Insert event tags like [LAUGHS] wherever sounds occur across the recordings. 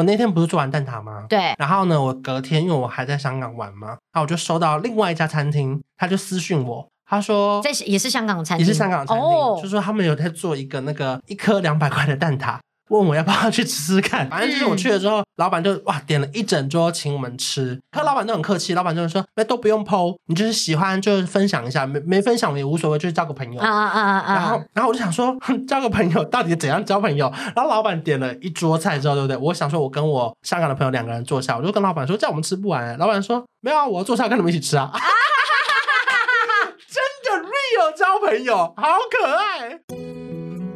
我那天不是做完蛋挞吗？对。然后呢，我隔天因为我还在香港玩嘛，然后我就收到另外一家餐厅，他就私讯我，他说在也是香港餐厅，也是香港餐厅，哦，就说他们有在做一个那个一颗两百块的蛋挞。问我要不要去吃吃看，反正就是我去了之后，嗯、老板就哇点了一整桌请我们吃，他老板都很客气，老板就是说那都不用 po，你就是喜欢就分享一下，没没分享也无所谓，就是交个朋友。啊啊啊啊！然后然后我就想说，[LAUGHS] 交个朋友到底怎样交朋友？然后老板点了一桌菜之后，对不对？我想说我跟我香港的朋友两个人坐下，我就跟老板说，这样我们吃不完。老板说没有啊，我要坐下跟你们一起吃啊。[LAUGHS] 真的 real 交朋友，好可爱。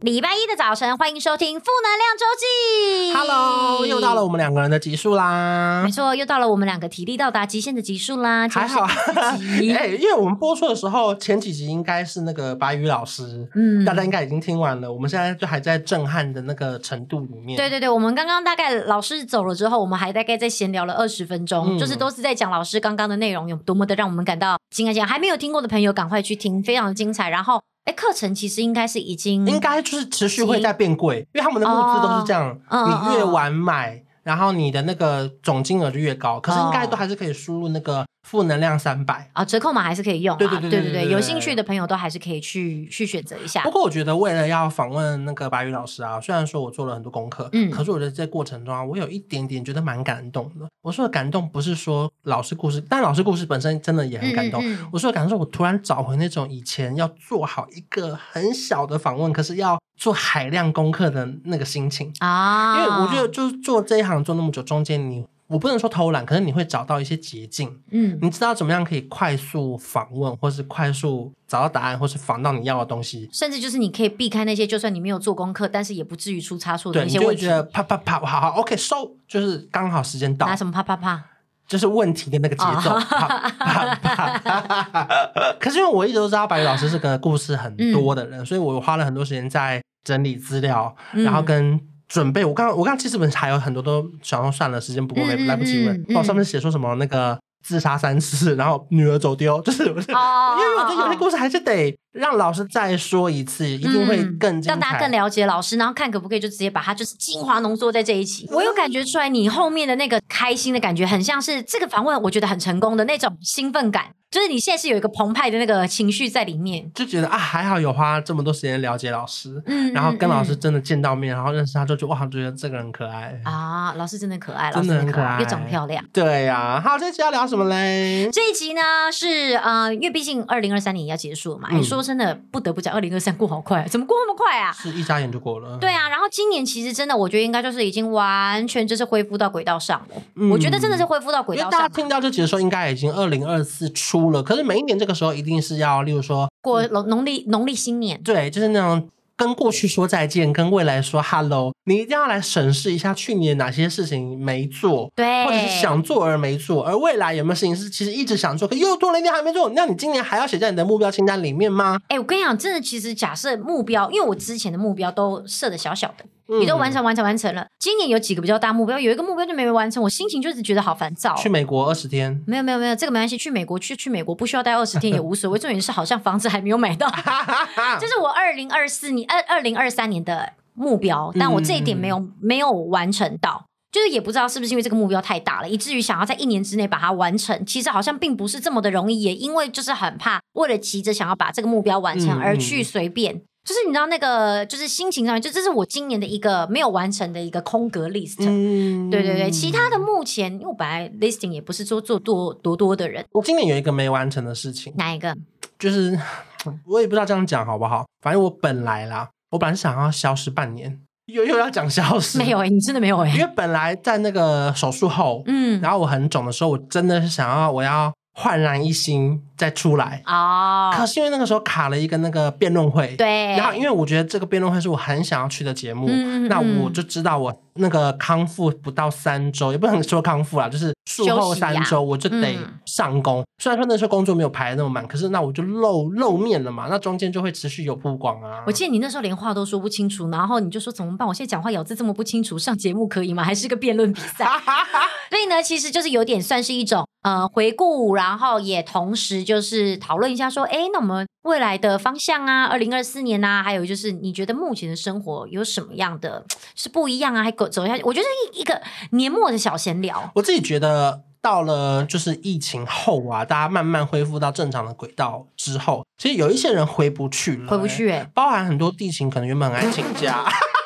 礼拜一的早晨，欢迎收听《负能量周记》。Hello，又到了我们两个人的集数啦。没错，又到了我们两个体力到达极限的集数啦。还好，[LAUGHS] 哎、欸，因为我们播出的时候，前几集应该是那个白宇老师，嗯，大家应该已经听完了。我们现在就还在震撼的那个程度里面。对对对，我们刚刚大概老师走了之后，我们还大概在闲聊了二十分钟，嗯，就是都是在讲老师刚刚的内容有多么的让我们感到惊讶。还没有听过的朋友，赶快去听，非常的精彩。然后。哎，课程其实应该是已经，应该就是持续会在变贵，因为他们的募资都是这样，哦、你越晚买、嗯，然后你的那个总金额就越高。可是应该都还是可以输入那个。负能量三百啊，折扣码还是可以用啊。对对对对对，对，对，有兴趣的朋友都还是可以去去选择一下。不过我觉得为了要访问那个白宇老师啊，虽然说我做了很多功课，嗯，可是我觉得在过程中啊，我有一点点觉得蛮感动的。我说的感动不是说老师故事，但老师故事本身真的也很感动。嗯嗯，我说的感动是我突然找回那种以前要做好一个很小的访问，可是要做海量功课的那个心情啊。因为我觉得就是做这一行做那么久，中间你。我不能说偷懒，可是你会找到一些捷径。嗯，你知道怎么样可以快速访问，或是快速找到答案，或是访到你要的东西。甚至就是你可以避开那些，就算你没有做功课，但是也不至于出差错的那些问题。对，你就会觉得啪啪啪，好好，OK，收、so，就是刚好时间到。拿什么啪啪啪？就是问题的那个节奏。啪啪啪。[LAUGHS] 可是因为我一直都知道白宇老师是个故事很多的人，嗯、所以我花了很多时间在整理资料，嗯、然后跟。准备，我刚我刚其实本还有很多都想说算了，时间不够，没来不及问。哦、嗯，上面写说什么那个自杀三次，然后女儿走丢，就是、哦、[LAUGHS] 因为我觉得有些故事还是得让老师再说一次，嗯、一定会更精彩，让大家更了解老师，然后看可不可以就直接把它就是精华浓缩在这一期。我有感觉出来，你后面的那个开心的感觉，很像是这个访问，我觉得很成功的那种兴奋感。就是你现在是有一个澎湃的那个情绪在里面，就觉得啊，还好有花这么多时间了解老师，嗯，然后跟老师真的见到面，嗯、然后认识他，就觉得哇，觉得这个人可爱啊，老师真的可爱，真的很可爱，又长漂亮，对呀、啊。好，这一集要聊什么嘞？这一集呢是呃，因为毕竟二零二三年要结束了嘛，你、嗯，说真的，不得不讲，二零二三过好快，怎么过那么快啊？是一眨眼就过了。对啊，然后今年其实真的，我觉得应该就是已经完全就是恢复到轨道上了、嗯。我觉得真的是恢复到轨道上。因为大家听到这集的时候，应该已经二零二四出了，可是每一年。这个时候一定是要，例如说过农农历农历新年，对，就是那种跟过去说再见，跟未来说 hello。你一定要来审视一下去年哪些事情没做，对，或者是想做而没做，而未来有没有事情是其实一直想做，可又做了一点还没做？那你今年还要写在你的目标清单里面吗？哎，我跟你讲，真的，其实假设目标，因为我之前的目标都设的小小的。你都完成完成完成了。今年有几个比较大目标，有一个目标就没完成，我心情就是觉得好烦躁。去美国二十天？没有没有没有，这个没关系。去美国去去美国不需要待二十天也无所谓。[LAUGHS] 重点是好像房子还没有买到，[LAUGHS] 这是我二零二四年二二零二三年的目标，但我这一点没有没有完成到，就是也不知道是不是因为这个目标太大了，以至于想要在一年之内把它完成，其实好像并不是这么的容易。也因为就是很怕为了急着想要把这个目标完成而去随便。就是你知道那个，就是心情上面，就这是我今年的一个没有完成的一个空格 list。嗯，对对对，其他的目前，因为我本来 listing 也不是说做多多多的人。我今年有一个没完成的事情，哪一个？就是 [LAUGHS] 我也不知道这样讲好不好。反正我本来啦，我本来是想要消失半年，又又要讲消失，没有哎、欸，你真的没有哎、欸。因为本来在那个手术后，嗯，然后我很肿的时候，我真的是想要我要。焕然一新再出来哦。可是因为那个时候卡了一个那个辩论会，对。然后因为我觉得这个辩论会是我很想要去的节目，嗯嗯，那我就知道我那个康复不到三周，也不能说康复啦，就是术后三周我就得上工。嗯、虽然说那时候工作没有排的那么满，可是那我就露露面了嘛，那中间就会持续有曝光啊。我记得你那时候连话都说不清楚，然后你就说怎么办？我现在讲话咬字这么不清楚，上节目可以吗？还是个辩论比赛？[LAUGHS] 所以呢，其实就是有点算是一种呃回顾，然后也同时就是讨论一下说，哎，那我们未来的方向啊，二零二四年啊，还有就是你觉得目前的生活有什么样的是不一样啊？还走走下去，我觉得一一个年末的小闲聊。我自己觉得到了就是疫情后啊，大家慢慢恢复到正常的轨道之后，其实有一些人回不去了，回不去哎，包含很多地勤可能原本很爱请假。[LAUGHS]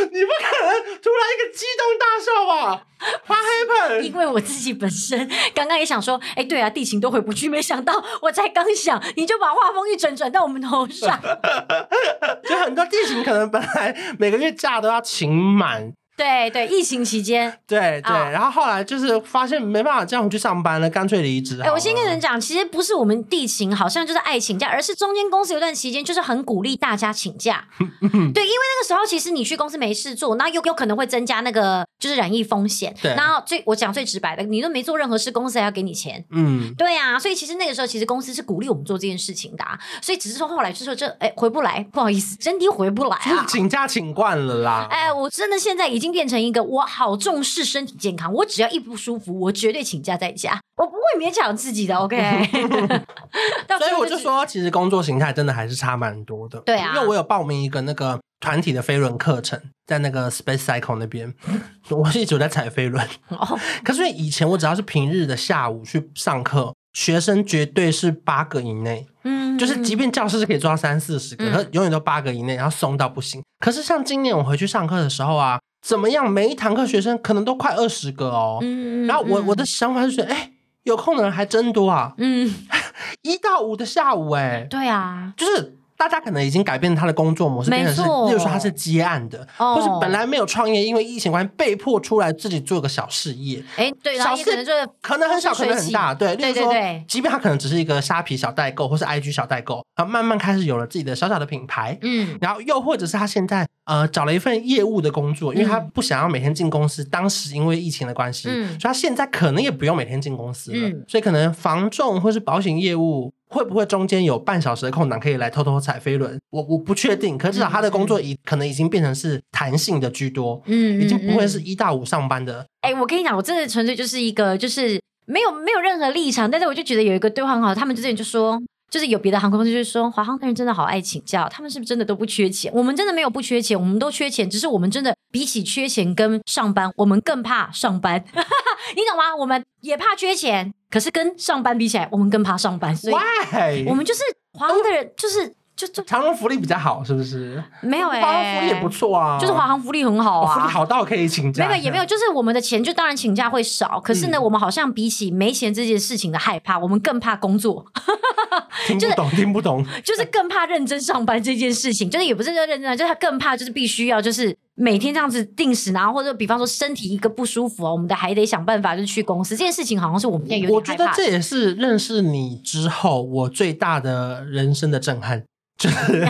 你不可能突然一个激动大笑吧？What happened？因为我自己本身刚刚也想说，哎，对啊，地勤都回不去，没想到我才刚想，你就把画风一转转到我们头上，[LAUGHS] 就很多地勤可能本来每个月假都要请满。对对，疫情期间，[LAUGHS] 对对，哦、然后后来就是发现没办法这样去上班了，干脆离职。哎，我先跟人讲，其实不是我们地勤好像就是爱请假，而是中间公司有段期间就是很鼓励大家请假。[LAUGHS] 对，因为那个时候其实你去公司没事做，那又有可能会增加那个就是染疫风险。对，然后最我讲最直白的，你都没做任何事，公司还要给你钱。嗯，对啊，所以其实那个时候其实公司是鼓励我们做这件事情的，啊，所以只是说后来就说这哎回不来，不好意思，真的回不来啊。请假请惯了啦。哎，我真的现在已经变成一个我。好重视身体健康，我只要一不舒服，我绝对请假在家，我不会勉强自己的。OK，[LAUGHS] 所以我就说，其实工作形态真的还是差蛮多的。对啊，因为我有报名一个那个团体的飞轮课程，在那个 Space Cycle 那边，[LAUGHS] 我是一直在踩飞轮。哦，可是以前我只要是平日的下午去上课，学生绝对是八个以内。嗯，就是即便教室是可以抓三四十个，可永远都八个以内，然后松到不行。可是像今年我回去上课的时候啊。怎么样？每一堂课学生可能都快二十个哦。嗯，然后我我的想法就是，哎，有空的人还真多啊。嗯，一到五的下午，哎，对啊，就是。大家可能已经改变他的工作模式，变成是，例如说他是接案的，或是本来没有创业，因为疫情关系被迫出来自己做个小事业。哎，对，小事可能就是可能很小，可能很大，对。例如说，即便他可能只是一个虾皮小代购，或是 IG 小代购，然后慢慢开始有了自己的小小的品牌。嗯，然后又或者是他现在呃找了一份业务的工作，因为他不想要每天进公司。当时因为疫情的关系，所以他现在可能也不用每天进公司了，所以可能房仲或是保险业务。会不会中间有半小时的空档可以来偷偷踩飞轮？我我不确定，可至少他的工作已可能已经变成是弹性的居多，嗯，已经不会是一到五上班的。哎、欸，我跟你讲，我真的纯粹就是一个就是没有没有任何立场，但是我就觉得有一个对话很好，他们之前就说。就是有别的航空公司就是说，华航的人真的好爱请假，他们是不是真的都不缺钱？我们真的没有不缺钱，我们都缺钱，只是我们真的比起缺钱跟上班，我们更怕上班，[LAUGHS] 你懂吗？我们也怕缺钱，可是跟上班比起来，我们更怕上班，所以我们就是华航的人，就是。就就长荣福利比较好，是不是？没有哎、欸，华航福利也不错啊。就是华航福利很好啊，哦、福利好到可以请假。没有也没有，就是我们的钱就当然请假会少，可是呢，嗯、我们好像比起没钱这件事情的害怕，我们更怕工作。[LAUGHS] 听不懂，听不懂，就是更怕认真上班这件事情，就是也不是说认真，就是他更怕就是必须要就是每天这样子定时，然后或者比方说身体一个不舒服啊，我们的还得想办法就去公司。这件事情好像是我们现在有点。我觉得这也是认识你之后我最大的人生的震撼。就 [LAUGHS] 是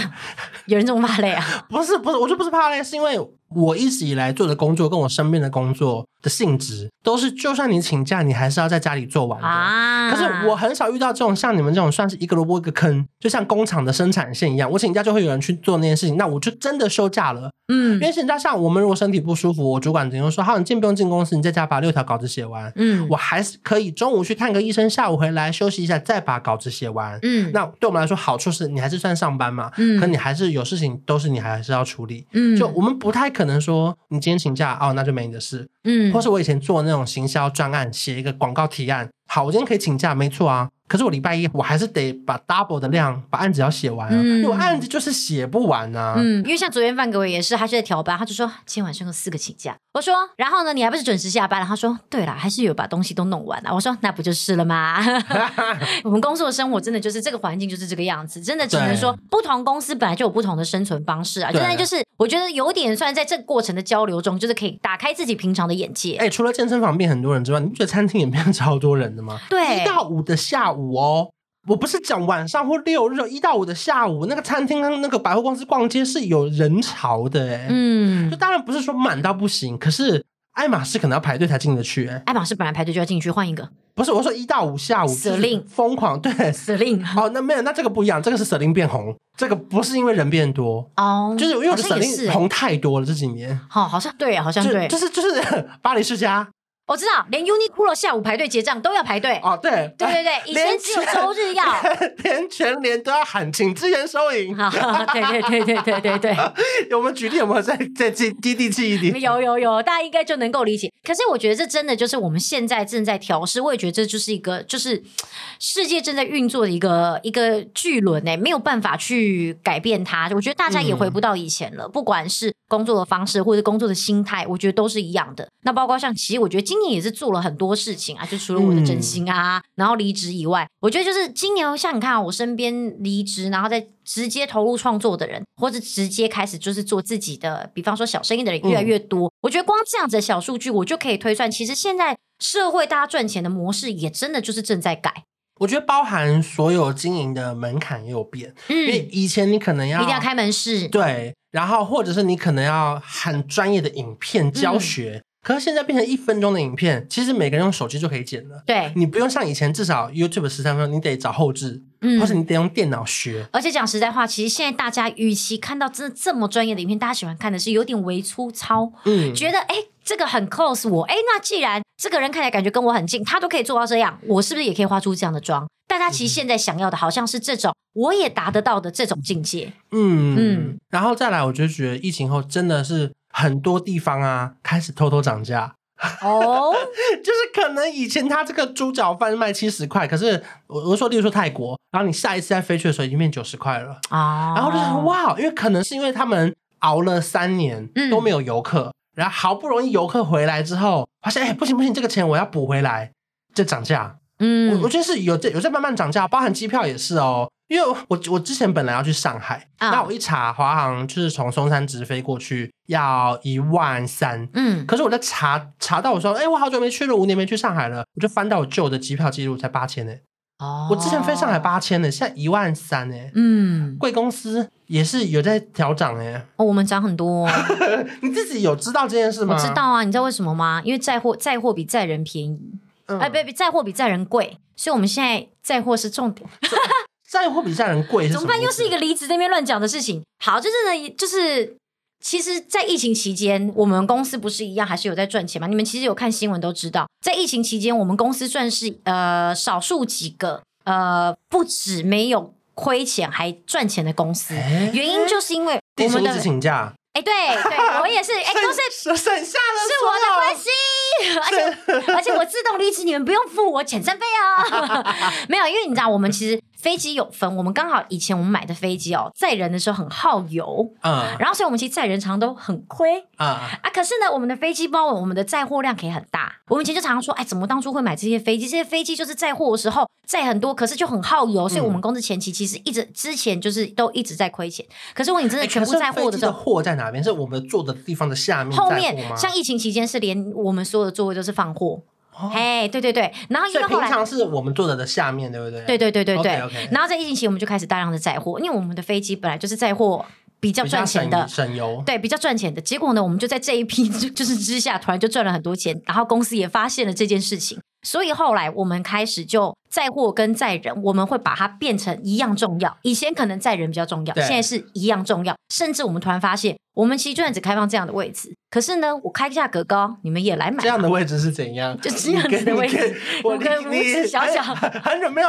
有人这么怕累啊？不是不是，我就不是怕累，是因为我一直以来做的工作跟我身边的工作的性质都是，就算你请假，你还是要在家里做完的。啊、可是我很少遇到这种像你们这种算是一个萝卜一个坑，就像工厂的生产线一样，我请假就会有人去做那件事情，那我就真的休假了。嗯，因为请假像我们如果身体不舒服，我主管只能说，好，你进不用进公司，你在家把六条稿子写完。嗯，我还是可以中午去看个医生，下午回来休息一下，再把稿子写完。嗯，那对我们来说好处是你还是算上班嘛。嗯，可你还是有事情都是你还是要处理。嗯，就我们不太可能说你今天请假哦，那就没你的事。嗯，或是我以前做那种行销专案，写一个广告提案，好，我今天可以请假，没错啊。可是我礼拜一我还是得把 double 的量把案子要写完啊，嗯、因为我案子就是写不完啊。嗯，因为像昨天范格伟也是，他是在调班，他就说今天晚上有四个请假。我说，然后呢，你还不是准时下班了？他说，对了，还是有把东西都弄完了。我说，那不就是了吗？[LAUGHS] [LAUGHS] 我们工作的生活真的就是这个环境就是这个样子，真的只能说不同公司本来就有不同的生存方式啊。真的就是我觉得有点算在这个过程的交流中，就是可以打开自己平常的眼界。哎，除了健身房变很多人之外，你不觉得餐厅也变超多人的吗？对，一到五的下午哦。我不是讲晚上或六日一到五的下午，那个餐厅、那个百货公司逛街是有人潮的，哎，嗯，就当然不是说满到不行，可是爱马仕可能要排队才进得去，哎，爱马仕本来排队就要进去，换一个，不是我说一到五下午，Celine 疯狂对，Celine [LAUGHS] 哦，那没有，那这个不一样，这个是 Celine 变红，这个不是因为人变多哦，就是因为 Celine 红太多了这几年，好，好像对，好像对，就是就是 [LAUGHS] 巴黎世家。我知道，连 Uniqlo 下午排队结账都要排队哦。对对对对，以前只有周日要，[LAUGHS] 连全年都要喊请支援收银。对对对对对对对。我们 [LAUGHS] 举例有没有再再接接地气一点？有有有，大家应该就能够理解。可是我觉得这真的就是我们现在正在调试，我也觉得这就是一个就是世界正在运作的一个一个巨轮诶，没有办法去改变它。我觉得大家也回不到以前了，嗯、不管是工作的方式或者工作的心态，我觉得都是一样的。那包括像其实我觉得今今年也是做了很多事情啊，就除了我的整形啊，嗯、然后离职以外，我觉得就是今年像你看啊，我身边离职然后再直接投入创作的人，或者直接开始就是做自己的，比方说小生意的人越来越多。嗯、我觉得光这样子的小数据，我就可以推算，其实现在社会大家赚钱的模式也真的就是正在改。我觉得包含所有经营的门槛也有变，嗯、因为以前你可能要一定要开门市，对，然后或者是你可能要很专业的影片教学。嗯可是现在变成一分钟的影片，其实每个人用手机就可以剪了。对，你不用像以前至少 YouTube 十三分钟，你得找后置，嗯，或是你得用电脑学。而且讲实在话，其实现在大家与其看到真的这么专业的影片，大家喜欢看的是有点微粗糙，嗯，觉得哎这个很 close 我，哎那既然这个人看起来感觉跟我很近，他都可以做到这样，我是不是也可以画出这样的妆？大家其实现在想要的好像是这种，我也达得到的这种境界。嗯嗯，然后再来，我就觉得疫情后真的是。很多地方啊，开始偷偷涨价。哦，[LAUGHS] 就是可能以前他这个猪脚饭卖七十块，可是我我说，例如说泰国，然后你下一次再飞去的时候已经变九十块了。啊，然后就想哇，因为可能是因为他们熬了三年都没有游客，嗯、然后好不容易游客回来之后，发现哎不行不行，这个钱我要补回来，就涨价。嗯，我我觉得是有在有在慢慢涨价，包含机票也是哦。因为我我之前本来要去上海，那、嗯、我一查华航就是从松山直飞过去要一万三，嗯，可是我在查查到我说，哎，我好久没去了，五年没去上海了，我就翻到我旧的机票记录才八千呢，哦，我之前飞上海八千呢，现在一万三呢，嗯，贵公司也是有在调涨哎，哦，我们涨很多，[LAUGHS] 你自己有知道这件事吗？我知道啊，你知道为什么吗？因为载货载货比载人便宜，哎、嗯，不不，载货比载人贵，所以我们现在载货是重点。载货比载人贵，怎么办？又是一个离职那边乱讲的事情。好，就是呢，就是其实，在疫情期间，我们公司不是一样，还是有在赚钱吗？你们其实有看新闻都知道，在疫情期间，我们公司算是呃少数几个呃不止没有亏钱还赚钱的公司。欸、原因就是因为我们的请假。哎，对对，我也是，哎，都是 [LAUGHS] 省下了，是我的关系。而且 [LAUGHS] 而且我自动离职，你们不用付我遣散费啊。[LAUGHS] 没有，因为你知道，我们其实。飞机有分，我们刚好以前我们买的飞机哦，载人的时候很耗油，嗯，然后所以我们其实载人常常都很亏，啊、嗯、啊，可是呢，我们的飞机包，我们的载货量可以很大。我们以前就常常说，哎，怎么当初会买这些飞机？这些飞机就是载货的时候载很多，可是就很耗油，所以我们公司前期其实一直之前就是都一直在亏钱。可是如果你真的全部载货的时候，货在哪边？是我们坐的地方的下面，后面像疫情期间是连我们所有的座位都是放货。嘿，hey, 对对对，然后因为后来平常是我们坐在的下面，对不对？对对对对对。Okay, okay. 然后在疫情期，我们就开始大量的载货，因为我们的飞机本来就是载货比较赚钱的，省，省油。对，比较赚钱的。结果呢，我们就在这一批 [LAUGHS] 就是之下，突然就赚了很多钱，然后公司也发现了这件事情，所以后来我们开始就载货跟载人，我们会把它变成一样重要。以前可能载人比较重要，对现在是一样重要，甚至我们突然发现。我们其实就算只开放这样的位置，可是呢，我开价格高，你们也来买。这样的位置是怎样？就这样子的位置，[LAUGHS] 我跟五指小小，很久没有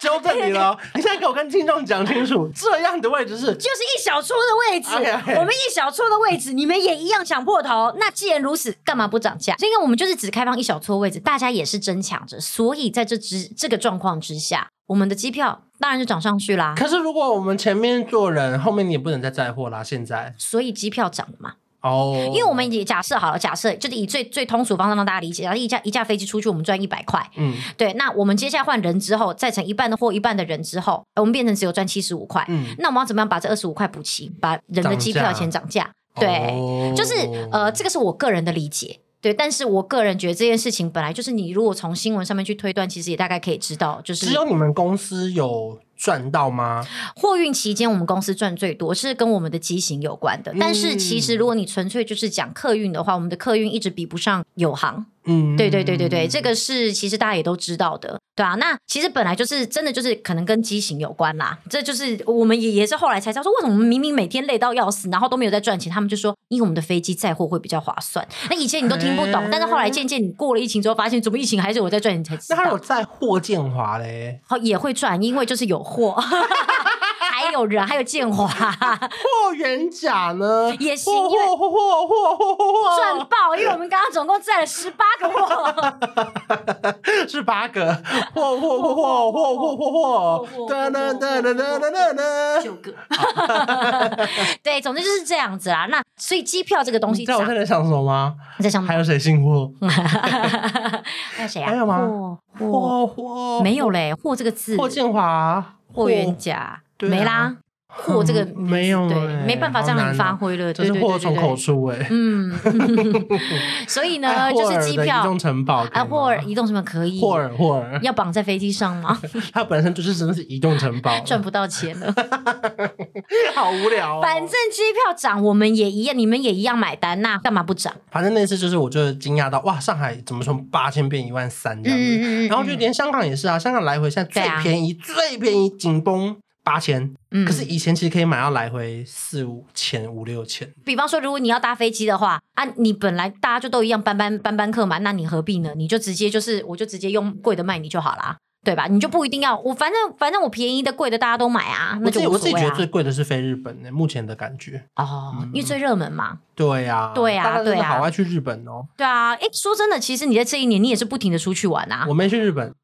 纠正你了。[LAUGHS] 你现在给我跟听众讲清楚，这样的位置是就是一小撮的位置。我们一小撮的位置，你们也一样抢破头。那既然如此，干嘛不涨价？所以我们就是只开放一小撮位置，大家也是争抢着。所以在这只这个状况之下。我们的机票当然就涨上去啦。可是如果我们前面坐人，后面你也不能再载货啦。现在，所以机票涨了嘛。哦，因为我们也假设好了，假设就是以最最通俗方式让大家理解，然后一架一架飞机出去，我们赚一百块，嗯，对。那我们接下来换人之后，再乘一半的货，一半的人之后，我们变成只有赚七十五块。嗯，那我们要怎么样把这二十五块补齐，把人的机票钱涨价？对，哦、就是呃，这个是我个人的理解。对，但是我个人觉得这件事情本来就是你如果从新闻上面去推断，其实也大概可以知道，就是只有你们公司有。赚到吗？货运期间，我们公司赚最多是跟我们的机型有关的。嗯、但是其实，如果你纯粹就是讲客运的话，我们的客运一直比不上友航。嗯，对对对对对，这个是其实大家也都知道的，对啊。那其实本来就是真的就是可能跟机型有关啦。这就是我们也也是后来才知道说，为什么我们明明每天累到要死，然后都没有在赚钱，他们就说因为我们的飞机载货会比较划算。那以前你都听不懂，但是后来渐渐你过了疫情之后，发现怎么疫情还是我在赚钱才知道。那他有载货建华嘞？好，也会赚，因为就是有。货，[LAUGHS] 还有人，还有建华，[LAUGHS] 霍元甲呢也行，货货货货货货赚爆！因为我们刚刚总共赚了十八个货，[LAUGHS] 是八个货货货货货货货货，哒哒哒哒哒哒哒，九个，[LAUGHS] 对，总之就是这样子啦。那所以机票这个东西，你知道我现在想什么吗？你在想还有谁姓霍？还有谁啊？还有吗？霍霍没有嘞，霍这个字，霍建华。霍元甲没啦，货这个没有，对，没办法让你发挥了，就是祸从口出哎，嗯 [LAUGHS] [LAUGHS] 所以呢，就是机票移动城堡啊，霍尔移动城堡可以，霍尔霍尔。要绑在飞机上吗？[LAUGHS] 它本身就是真的是移动城堡，赚不到钱了，好无聊。反正机票涨，我们也一样，你们也一样买单，那干嘛不涨？反正那次就是，我就惊讶到哇，上海怎么从八千变一万三这样子，然后就连香港也是啊，香港来回现在最便宜最便宜紧绷。八千，嗯，可是以前其实可以买到来回四五千、五六千。比方说，如果你要搭飞机的话，啊，你本来大家就都一样班班班班客嘛，那你何必呢？你就直接就是，我就直接用贵的卖你就好啦，对吧？你就不一定要我，反正反正我便宜的、贵的大家都买啊，那就无所谓啊。我自己觉得最贵的是飞日本呢，目前的感觉哦，嗯、因为最热门嘛。对呀，对呀，对呀，好爱去日本哦。对啊，哎，说真的，其实你在这一年，你也是不停的出去玩啊。我没去日本。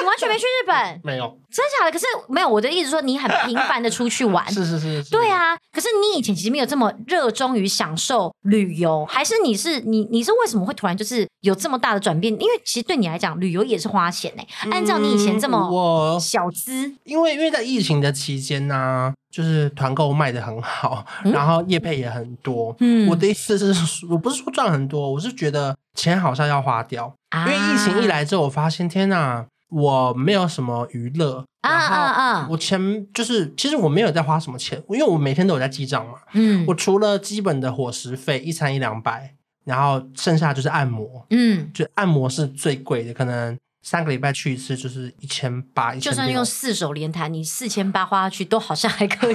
你 [LAUGHS] 完全没去日本？没有，真假的？可是没有，我的意思说你很频繁的出去玩，[LAUGHS] 是是是，是，对啊。可是你以前其实没有这么热衷于享受旅游，还是你是你你是为什么会突然就是有这么大的转变？因为其实对你来讲，旅游也是花钱呢。按照你以前这么小资，嗯，因为因为在疫情的期间呢，啊，就是团购卖的很好，嗯，然后业配也很多。嗯，我的意思是，我不是说赚很多，我是觉得钱好像要花掉，啊，因为疫情一来之后，我发现天哪。我没有什么娱乐啊啊啊！我钱就是，其实我没有在花什么钱，因为我每天都有在记账嘛。嗯，我除了基本的伙食费，一餐一两百，然后剩下就是按摩。嗯，就按摩是最贵的，可能三个礼拜去一次就是一千八。就算用四手连弹，你四千八花下去都好像还可以。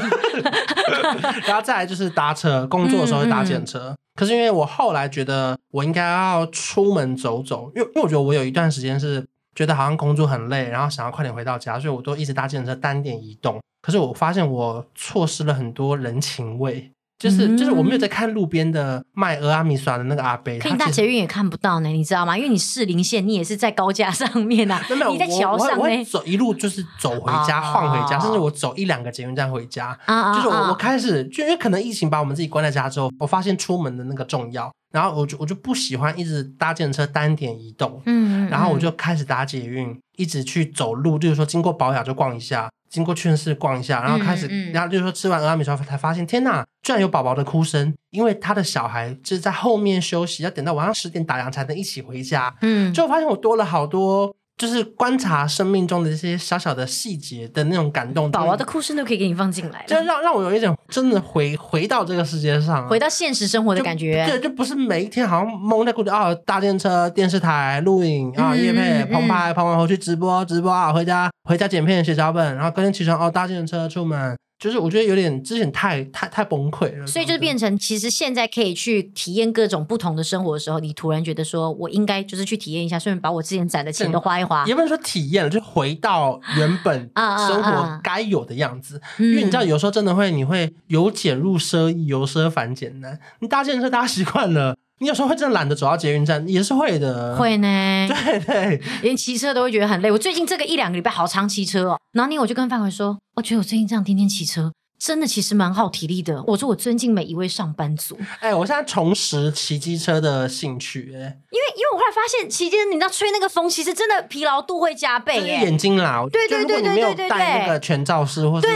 [LAUGHS] 然后再来就是搭车，工作的时候会搭计程车。嗯嗯，可是因为我后来觉得我应该要出门走走，因为因为我觉得我有一段时间是。觉得好像工作很累，然后想要快点回到家，所以我都一直搭计程车单点移动。可是我发现我错失了很多人情味，就是、嗯、就是我没有在看路边的卖蚵仔面线的那个阿伯，可以大捷运也看不到呢，你知道吗？因为你士林线，你也是在高架上面啊，没有 [LAUGHS] 你在桥上呢，走一路就是走回家，晃回家，甚至我走一两个捷运站回家。就是我我开始就因为可能疫情把我们自己关在家之后，我发现出门的那个重要。然后我就我就不喜欢一直搭计程车单点移动，嗯，然后我就开始搭捷运，一直去走路，就是说经过宝雅就逛一下，经过屈臣氏逛一下，然后开始，嗯。嗯、然后就是说吃完蚵仔面之后才发现，天哪，居然有宝宝的哭声，因为他的小孩就是在后面休息，要等到晚上十点打烊才能一起回家，嗯，就发现我多了好多。就是观察生命中的这些小小的细节的那种感动，宝宝的哭声都可以给你放进来，就让让我有一种真的回回到这个世界上，回到现实生活的感觉。对，就不是每一天好像蒙在鼓里啊，搭电车、电视台、录影啊、夜配、棚拍，棚完后去直播、直播啊，回家回家剪片、写脚本，然后隔天起床哦，搭电车出门。就是我觉得有点之前太太太崩溃了，所以就变成其实现在可以去体验各种不同的生活的时候，你突然觉得说我应该就是去体验一下，顺便把我之前攒的钱都花一花。也不能说体验了，就回到原本生活该有的样子。因为你知道，有时候真的会，你会由俭入奢易，由奢反俭难。你搭计程车搭习惯了。你有时候会真的懒得走到捷运站，也是会的。会呢，[LAUGHS] 对对，连骑车都会觉得很累。我最近这个一两个礼拜好常骑车哦，然后呢，我就跟范伟说，我觉得我最近这样天天骑车。真的其实蛮耗体力的。我说我尊敬每一位上班族。哎、欸，我现在重拾骑机车的兴趣、欸，哎，因为因为我后来发现骑机车，你知道吹那个风，其实真的疲劳度会加倍、欸。就是眼睛啦，对对对对对对，对，那个全罩式或是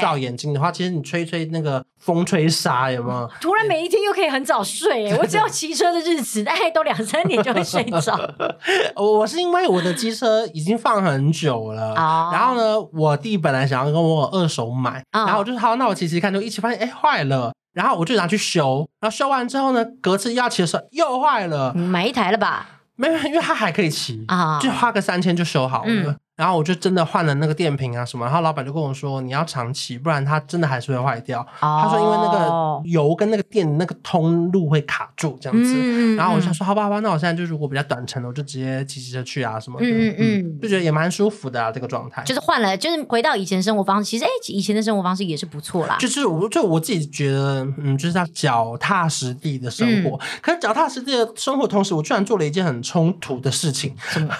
罩眼睛的话，其实你吹吹那个风吹沙有没有？[LAUGHS] 突然每一天又可以很早睡、欸。我只要骑车的日子，大概都两三点就会睡着。[LAUGHS] 我是因为我的机车已经放很久了，哦、然后呢，我弟本来想要跟我二手买，哦、然后我就说好，那我骑骑看，就一起发现哎坏了，然后我就拿去修，然后修完之后呢，隔次要骑的时候又坏了，买一台了吧？没有，因为它还可以骑啊，就花个三千就修好了。嗯然后我就真的换了那个电瓶啊什么，然后老板就跟我说，你要长期，不然它真的还是会坏掉。Oh. 他说因为那个油跟那个电那个通路会卡住这样子。嗯、然后我就说好吧好吧，那我现在就如果比较短程的，我就直接骑骑车去啊什么的。嗯嗯，就觉得也蛮舒服的啊这个状态。就是换了，就是回到以前生活方式。其实哎，以前的生活方式也是不错啦。就是我就我自己觉得，嗯，就是要脚踏实地的生活。嗯、可是脚踏实地的生活同时，我居然做了一件很冲突的事情。什么？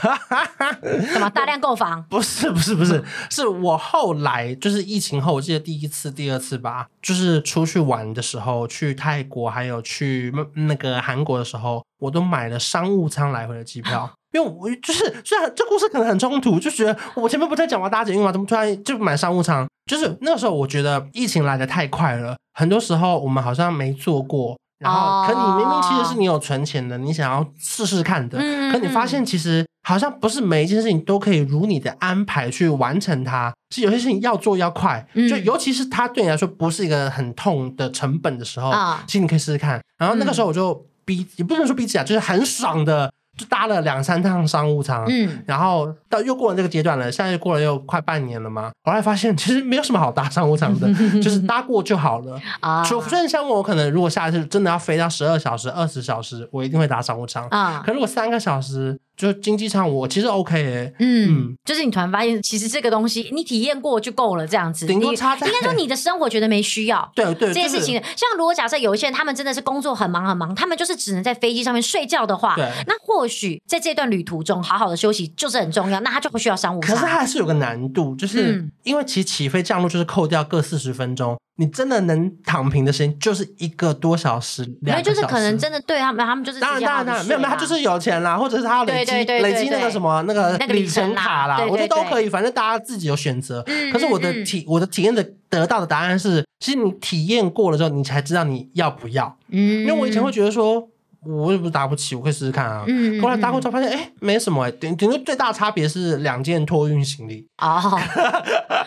[LAUGHS] 什么？大量购房？不是不是。不是？[LAUGHS] 是我后来就是疫情后，我记得第一次、第二次吧，就是出去玩的时候，去泰国还有去那个韩国的时候，我都买了商务舱来回的机票。[LAUGHS] 因为我就是虽然这故事可能很冲突，就觉得我前面不在讲完搭捷运嘛？怎么突然就买商务舱？就是那个时候，我觉得疫情来的太快了，很多时候我们好像没做过。然后，可你明明其实是你有存钱的，你想要试试看的，可你发现其实好像不是每一件事情都可以如你的安排去完成它，是有些事情要做要快，就尤其是它对你来说不是一个很痛的成本的时候，其实你可以试试看。然后那个时候我就逼，也不能说逼自己啊，就是很爽的。就搭了两三趟商务舱，嗯，然后到又过了这个阶段了，现在又过了又快半年了嘛，后来发现其实没有什么好搭商务舱的，[LAUGHS] 就是搭过就好了啊。除非像我可能如果下一次真的要飞到十二小时、二十小时，我一定会搭商务舱啊。可如果三个小时。就经济舱，我其实 OK 诶、欸，嗯，嗯，就是你突然发现，其实这个东西你体验过就够了，这样子。顶多差在应该说你的生活觉得没需要，对对，这件事情。像如果假设有一些人，他们真的是工作很忙很忙，他们就是只能在飞机上面睡觉的话，那或许在这段旅途中好好的休息就是很重要，那他就不需要商务舱。可是他还是有个难度，就是因为其实起飞降落就是扣掉各四十分钟。你真的能躺平的时间就是一个多小时，两个小时，就是可能真的对他们，他们就是当然当然当然没有没有，他就是有钱啦，或者是他要累积累积那个什么那个里程卡啦，我觉得都可以，反正大家自己有选择。可是我的体我的体验的得到的答案是，其实你体验过了之后，你才知道你要不要。嗯，因为我以前会觉得说。我也不是搭不起，我可以试试看啊。嗯，后来搭过之后发现，哎、欸，没什么哎、欸，顶顶多最大差别是两件托运行李。哦，[LAUGHS]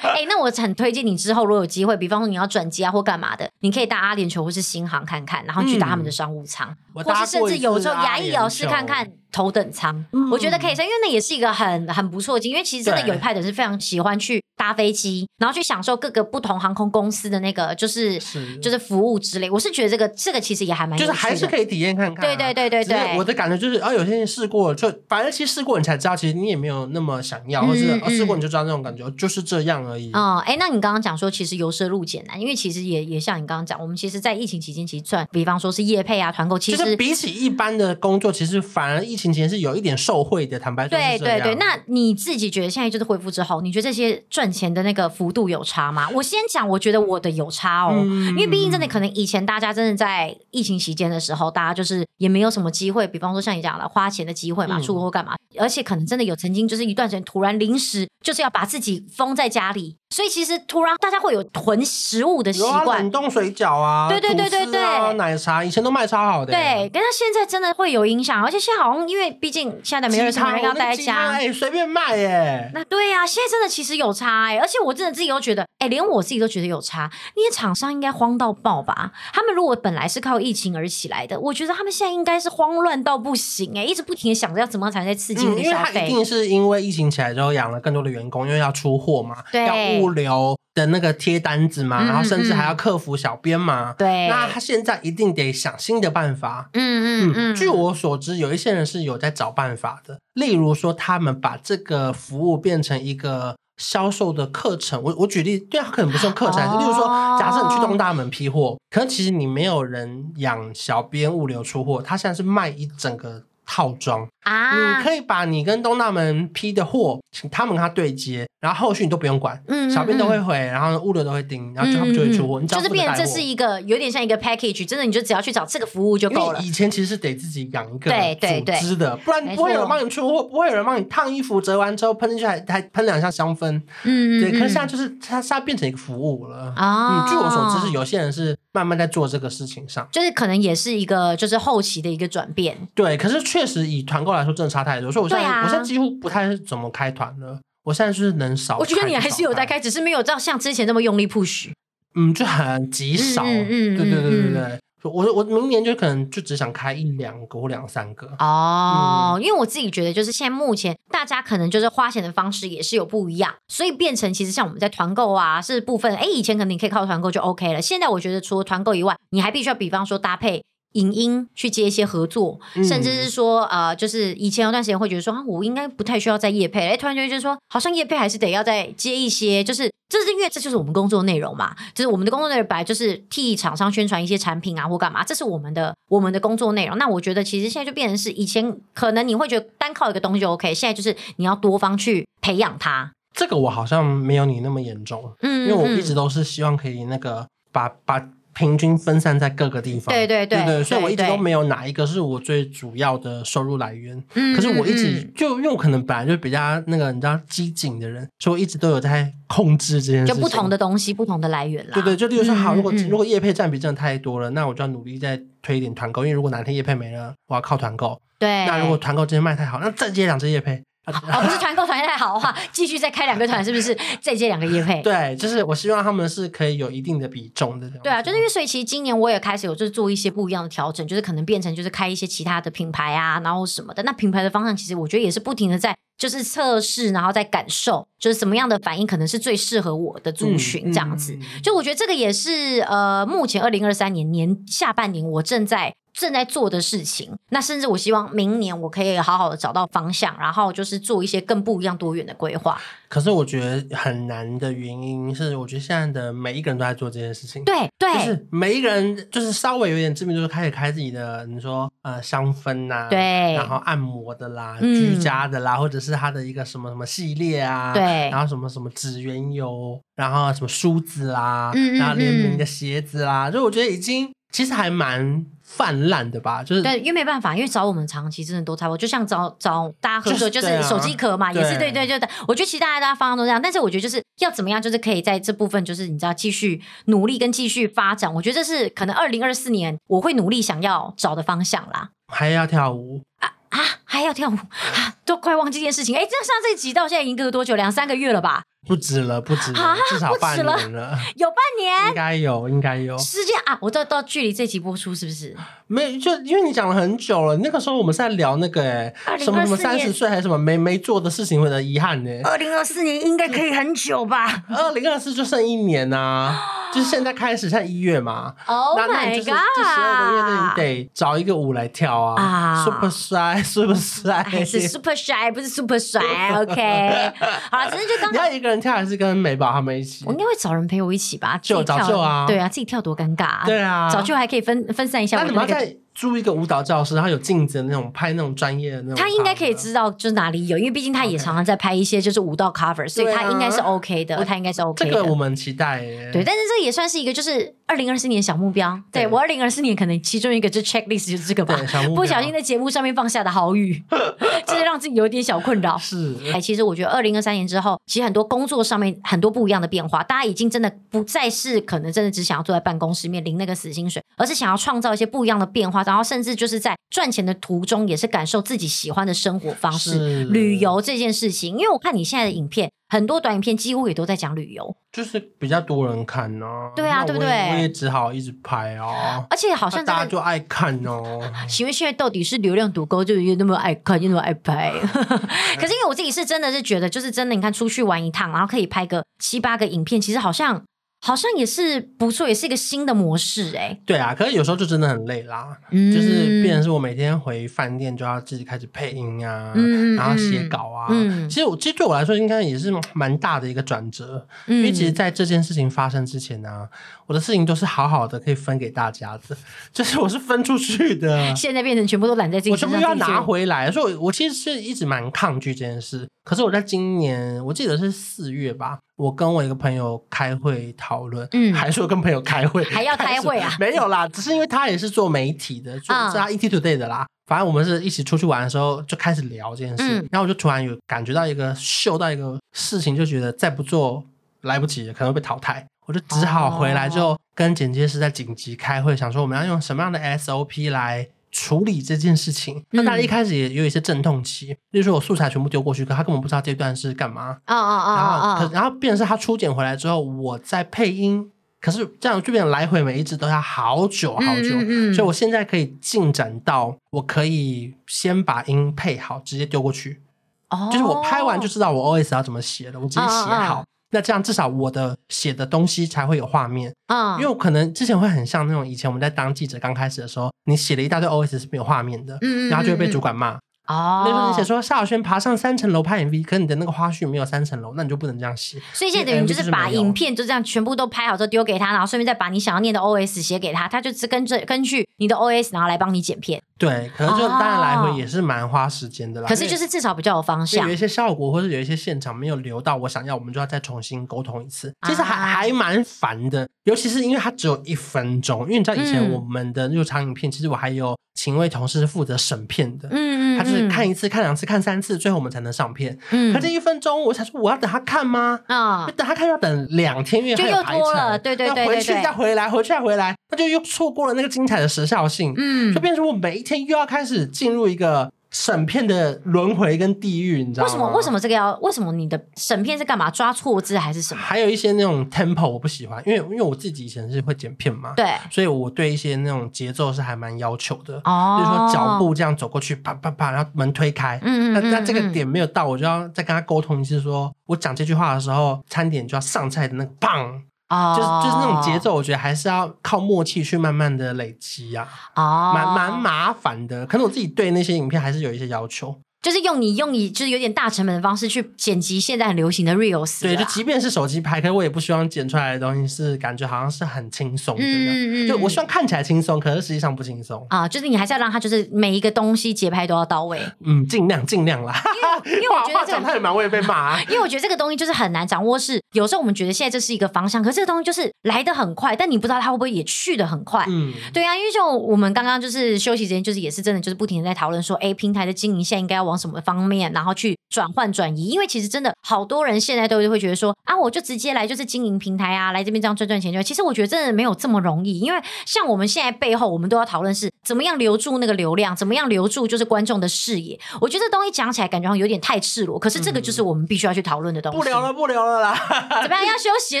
哎、欸，那我很推荐你之后如果有机会，比方说你要转机啊或干嘛的，你可以搭阿联酋或是新航看看，然后去搭他们的商务舱，嗯、或是甚至有时候牙医也要试看看。头等舱，嗯、我觉得可以，因为那也是一个很很不错的经验。因为其实真的有一派的人是非常喜欢去搭飞机，然后去享受各个不同航空公司的那个就是，是就是服务之类。我是觉得这个这个其实也还蛮就是还是可以体验看看、啊。对对对对对，我的感觉就是啊，有些人试过就反正其实试过你才知道，其实你也没有那么想要，或是试、嗯嗯、过你就知道那种感觉就是这样而已。哦，哎，那你刚刚讲说其实由奢入俭难，因为其实也也像你刚刚讲，我们其实，在疫情期间其实赚，比方说是业配啊团购，其实、就是、比起一般的工作，其实反而疫情期间是有一点。受惠的，坦白说，对对对。那你自己觉得现在就是恢复之后，你觉得这些赚钱的那个幅度有差吗？我先讲，我觉得我的有差哦，嗯、因为毕竟真的可能以前大家真的在疫情期间的时候，大家就是也没有什么机会，比方说像你讲的花钱的机会嘛，出国或干嘛，而且可能真的有曾经就是一段时间突然临时就是要把自己封在家里。所以其实突然大家会有囤食物的习惯，冷冻水饺啊，对对对对对，啊、奶茶以前都卖超好的，对，但是现在真的会有影响，而且现在好像因为毕竟现在没有什么人要待在家，哎，随便卖耶。那对呀、啊，现在真的其实有差哎，而且我真的自己都觉得，哎，连我自己都觉得有差。那些厂商应该慌到爆吧？他们如果本来是靠疫情而起来的，我觉得他们现在应该是慌乱到不行哎，一直不停的想着要怎么样才能再刺激消费、嗯。因为他一定是因为疫情起来之后养了更多的员工，因为要出货嘛，对，要物流。的那个贴单子嘛，然后甚至还要客服小编嘛，对、嗯，那他现在一定得想新的办法。嗯嗯嗯。据我所知，有一些人是有在找办法的，例如说他们把这个服务变成一个销售的课程。我我举例，对啊可能不是用课程，哦、例如说假设你去东大门批货，可能其实你没有人养小编物流出货，他现在是卖一整个套装啊，你可以把你跟东大门批的货，请他们跟他对接。然后后续你都不用管，嗯，小编都会回，然后物流都会盯，然后就他们就会出货。你就是变成这是一个有点像一个 package，真的你就只要去找这个服务就够了。以前其实是得自己养一个组织的，不然不会有人帮你出货，不会有人帮你烫衣服，折完之后喷进去还还喷两下香氛，嗯，对。可是现在就是它它变成一个服务了啊。据我所知是有些人是慢慢在做这个事情上，就是可能也是一个就是后期的一个转变。对，可是确实以团购来说真的差太多，所以我现在我现在几乎不太怎么开团了。我现在是能少，我觉得你还是有在开，只是没有到像之前那么用力 push。嗯，就很极少。嗯嗯，对对对对对。我我明年就可能就只想开一两个或两三个。哦，因为我自己觉得，就是现在目前大家可能就是花钱的方式也是有不一样，所以变成其实像我们在团购啊，是部分。哎，以前可能你可以靠团购就 OK 了，现在我觉得除了团购以外，你还必须要比方说搭配。影音去接一些合作，甚至是说，呃，就是以前有段时间会觉得说，啊，我应该不太需要再业配，哎，突然觉得就是说，好像业配还是得要再接一些，就是，这是因为这就是我们工作内容嘛，就是我们的工作内容本来就是替厂商宣传一些产品啊或干嘛，这是我们的我们的工作内容。那我觉得其实现在就变成是以前可能你会觉得单靠一个东西就 OK，现在就是你要多方去培养它。这个我好像没有你那么严重，嗯，因为我一直都是希望可以那个把把。平均分散在各个地方，对对对，对对，所以我一直都没有哪一个是我最主要的收入来源。嗯，可是我一直就因为我可能本来就比较那个你知道机警的人，所以我一直都有在控制这件事情。就不同的东西，不同的来源啦。对对，就例如说，好，如果如果业配占比真的太多了，那我就要努力再推一点团购，因为如果哪天业配没了，我要靠团购。对，那如果团购今天卖太好，那再接两支叶配。哦，不是团购团太好的话，[LAUGHS] 继续再开两个团，是不是？[LAUGHS] 再接两个业配？对，就是我希望他们是可以有一定的比重的。对啊，就是因为所以其实今年我也开始有就是做一些不一样的调整，就是可能变成就是开一些其他的品牌啊，然后什么的。那品牌的方向其实我觉得也是不停的在就是测试，然后在感受，就是什么样的反应可能是最适合我的族群这样子。嗯嗯、就我觉得这个也是呃，目前二零二三年年下半年我正在。正在做的事情，那甚至我希望明年我可以好好的找到方向，然后就是做一些更不一样、多元的规划。可是我觉得很难的原因是，我觉得现在的每一个人都在做这件事情。对对，就是每一个人就是稍微有点知名度，就开始开自己的，你说呃香氛呐、啊，对，然后按摩的啦、嗯、居家的啦，或者是他的一个什么什么系列啊，对，然后什么什么指缘油，然后什么梳子啦，嗯然后联名的鞋子啦，就我觉得已经其实还蛮。泛滥的吧，就是对，因为没办法，因为找我们长期真的都差不多，就像找找大家合作，就是手机壳嘛，也是对对，就我觉得其实大家大家方向都这样，但是我觉得就是要怎么样，就是可以在这部分，就是你知道继续努力跟继续发展，我觉得这是可能二零二四年我会努力想要找的方向啦。还要跳舞啊啊，还要跳舞啊，都快忘记这件事情。哎，这上这集到现在已经隔了多久？两三个月了吧？不止了，不止了，至少半年了，[LAUGHS] 有半年，应该有，应该有时间啊！我到到距离这集播出是不是？没，就因为你讲了很久了。那个时候我们是在聊那个，哎，什么什么三十岁还是什么没没做的事情或者遗憾呢？二零二四年应该可以很久吧？二零二四就剩一年呐，就是现在开始，在一月嘛。[LAUGHS] Oh my god！这十二个月，你得找一个舞来跳啊！Super shy，Super shy，是 Super shy，，不是 Super shy。OK，[LAUGHS] 好了，只是就刚刚一个。人跳还是跟美宝他们一起？我应该会找人陪我一起吧，就找就啊，对啊，自己跳多尴尬啊，对啊，早就还可以分分散一下。那你们在租一个舞蹈教室，然后有镜子的那种拍那种专业的那种，他应该可以知道就是哪里有，因为毕竟他也常常在拍一些就是舞蹈 cover，所以他应该是 OK 的，他应该是 OK 的。这个我们期待耶。对，但是这也算是一个就是二零二四年小目标。对我二零二四年可能其中一个就 checklist 就是这个吧，不小心在节目上面放下的好语，[LAUGHS] 就是让自己有点小困扰。是，哎，其实我觉得二零二三年之后，其实很多工作上面很多不一样的变化，大家已经真的不再是可能真的只想要坐在办公室面临那个死薪水，而是想要创造一些不一样的变化，然后甚至就是在。赚钱的途中也是感受自己喜欢的生活方式，旅游这件事情。因为我看你现在的影片，很多短影片几乎也都在讲旅游，就是比较多人看呢、啊。对啊，对不对？我也只好一直拍啊，而且好像大家就爱看哦。[LAUGHS] 请问现在到底是流量多高，就又那么爱看，又那么爱拍？[LAUGHS] 可是因为我自己是真的是觉得，就是真的，你看出去玩一趟，然后可以拍个七八个影片，其实好像。好像也是不错，也是一个新的模式哎、欸。对啊，可是有时候就真的很累啦，嗯、就是变成是我每天回饭店就要自己开始配音啊，嗯、然后写稿啊。嗯、其实我其实对我来说应该也是蛮大的一个转折，嗯、因为其实在这件事情发生之前呢、啊，我的事情都是好好的可以分给大家的，[LAUGHS] 就是我是分出去的，现在变成全部都揽在自己身上，我全部要拿回来。所以我，我其实是一直蛮抗拒这件事。可是我在今年，我记得是四月吧，我跟我一个朋友开会讨论，嗯，还说跟朋友开会，还要开会啊？[LAUGHS] 没有啦，只是因为他也是做媒体的，做是他 ETtoday 的啦。反正我们是一起出去玩的时候就开始聊这件事，嗯、然后我就突然有感觉到一个嗅到一个事情，就觉得再不做来不及，可能会被淘汰，我就只好回来就跟剪接师在紧急开会，想说我们要用什么样的 SOP 来。处理这件事情，那大家一开始也有一些阵痛期，例如说我素材全部丢过去，可他根本不知道这段是干嘛。啊啊啊！然后可然后变成是他初剪回来之后，我在配音，可是这样就变成来回每一支都要好久好久。嗯嗯。所以我现在可以进展到，我可以先把音配好，直接丢过去。哦。就是我拍完就知道我 OS 要怎么写了，我直接写好。那这样至少我的写的东西才会有画面啊，因为我可能之前会很像那种以前我们在当记者刚开始的时候，你写了一大堆 OS 是没有画面的，嗯，然后就会被主管骂。哦，那时候你写说夏小轩爬上三层楼拍 MV，可是你的那个花絮没有三层楼，那你就不能这样写。所以现在等于就是把影片就这样全部都拍好之后丢给他，然后顺便再把你想要念的 OS 写给他，他就只跟着根据你的 OS 然后来帮你剪片。对，可能就当然来回也是蛮花时间的啦。可是就是至少比较有方向。有一些效果或者有一些现场没有留到我想要，我们就要再重新沟通一次。其实还还蛮烦的，尤其是因为它只有一分钟。因为你知道以前我们的入场影片，其实我还有请一位同事是负责审片的，嗯嗯，是看一次、看两次、看三次，最后我们才能上片。嗯，可这一分钟，我想说我要等他看吗？啊，等他看要等两天，因为还有排程，对对对，要回去再回来，回去再回来，那就又错过了那个精彩的时效性。嗯，就变成我每一天又要开始。进入一个审片的轮回跟地狱，你知道吗？为什么？为什么这个要？为什么你的审片是干嘛？抓错字还是什么？还有一些那种 tempo 我不喜欢，因为因为我自己以前是会剪片嘛，对，所以我对一些那种节奏是还蛮要求的。哦，比如说脚步这样走过去，啪啪啪，然后门推开，嗯嗯，那那这个点没有到，我就要再跟他沟通一次说，说我讲这句话的时候，餐点就要上菜的那个棒。哦，就是就是那种节奏，我觉得还是要靠默契去慢慢的累积啊。哦，蛮蛮麻烦的，可能我自己对那些影片还是有一些要求。就是用你用你就是有点大成本的方式去剪辑现在很流行的 Reels，对，就即便是手机拍，可是我也不希望剪出来的东西是感觉好像是很轻松的，嗯嗯，就我希望看起来轻松，可是实际上不轻松啊。就是你还是要让它就是每一个东西节拍都要到位，嗯，尽量尽量啦。因为因为我觉得 [LAUGHS] 这个太满，我也被骂。[LAUGHS] 因为我觉得这个东西就是很难掌握，是有时候我们觉得现在这是一个方向，可是这个东西就是来的很快，但你不知道它会不会也去的很快。嗯，对啊，因为就我们刚刚就是休息时间，就是也是真的就是不停的在讨论说，哎，平台的经营现在应该要往什么方面？然后去转换转移，因为其实真的好多人现在都会觉得说啊，我就直接来就是经营平台啊，来这边这样赚赚钱就。其实我觉得真的没有这么容易，因为像我们现在背后，我们都要讨论是怎么样留住那个流量，怎么样留住就是观众的视野。我觉得这东西讲起来感觉好像有点太赤裸，可是这个就是我们必须要去讨论的东西。不聊了，不聊了啦！怎么样？要休息